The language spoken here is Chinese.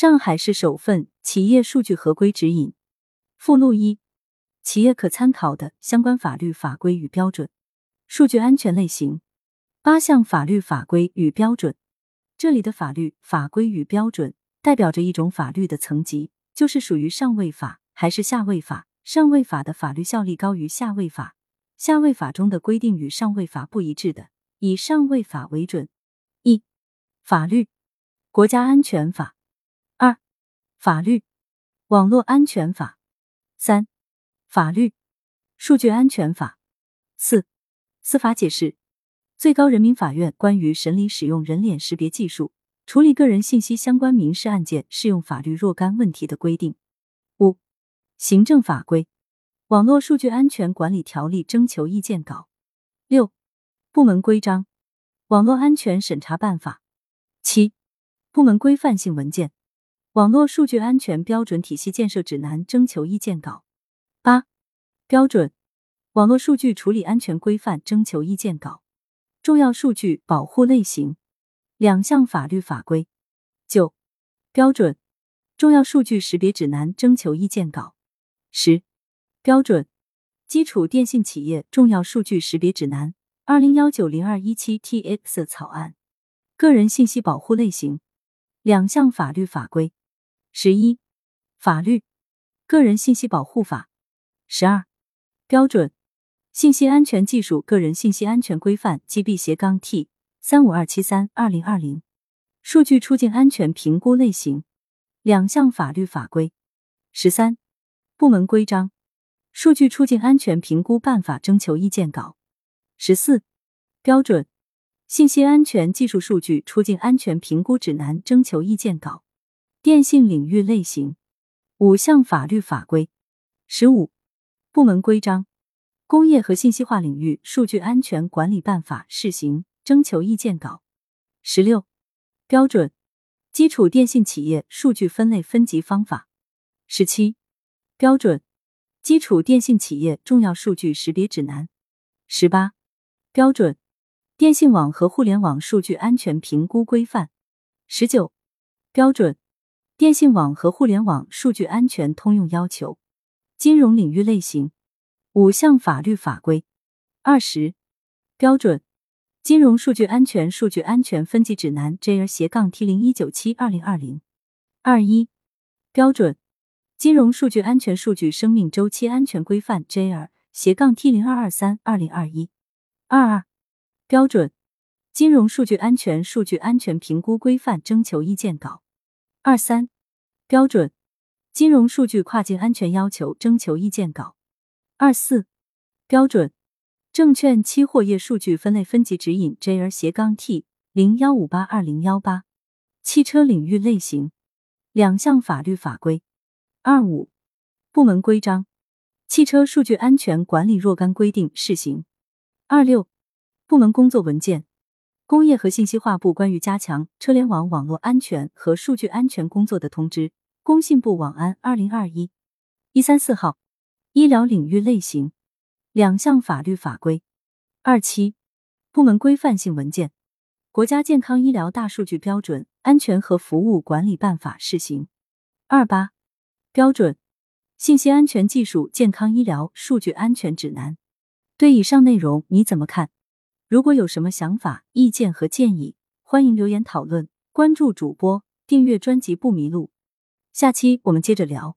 上海市首份企业数据合规指引附录一：企业可参考的相关法律法规与标准。数据安全类型八项法律法规与标准。这里的法律法规与标准代表着一种法律的层级，就是属于上位法还是下位法。上位法的法律效力高于下位法，下位法中的规定与上位法不一致的，以上位法为准。一、法律，国家安全法。法律，网络安全法。三、法律，数据安全法。四、司法解释，最高人民法院关于审理使用人脸识别技术处理个人信息相关民事案件适用法律若干问题的规定。五、行政法规，网络数据安全管理条例征求意见稿。六、部门规章，网络安全审查办法。七、部门规范性文件。网络数据安全标准体系建设指南征求意见稿。八、标准网络数据处理安全规范征求意见稿。重要数据保护类型两项法律法规。九、标准重要数据识别指南征求意见稿。十、标准基础电信企业重要数据识别指南二零幺九零二一七 TX 草案。个人信息保护类型两项法律法规。十一、法律个人信息保护法。十二、标准信息安全技术个人信息安全规范 GB 斜杠 T 三五二七三二零二零。数据出境安全评估类型两项法律法规。十三、部门规章数据出境安全评估办法征求意见稿。十四、标准信息安全技术数据出境安全评估指南征求意见稿。电信领域类型五项法律法规。十五部门规章工业和信息化领域数据安全管理办法试行征求意见稿。十六标准基础电信企业数据分类分级方法。十七标准基础电信企业重要数据识别指南。十八标准电信网和互联网数据安全评估规范。十九标准。电信网和互联网数据安全通用要求，金融领域类型五项法律法规。二十标准金融数据安全数据安全分级指南 JR 斜杠 T 零一九七二零二零。二一标准金融数据安全数据生命周期安全规范 JR 斜杠 T 零二二三二零二一。二二标准金融数据安全数据安全评估规范征求意见稿。二三标准金融数据跨境安全要求征求意见稿。二四标准证券期货业数据分类分级指引 JR 斜杠 T 零幺五八二零幺八。汽车领域类型两项法律法规。二五部门规章汽车数据安全管理若干规定试行。二六部门工作文件。工业和信息化部关于加强车联网网络安全和数据安全工作的通知，工信部网安二零二一一三四号。医疗领域类型两项法律法规。二七部门规范性文件：国家健康医疗大数据标准安全和服务管理办法试行。二八标准信息安全技术健康医疗数据安全指南。对以上内容你怎么看？如果有什么想法、意见和建议，欢迎留言讨论。关注主播，订阅专辑不迷路。下期我们接着聊。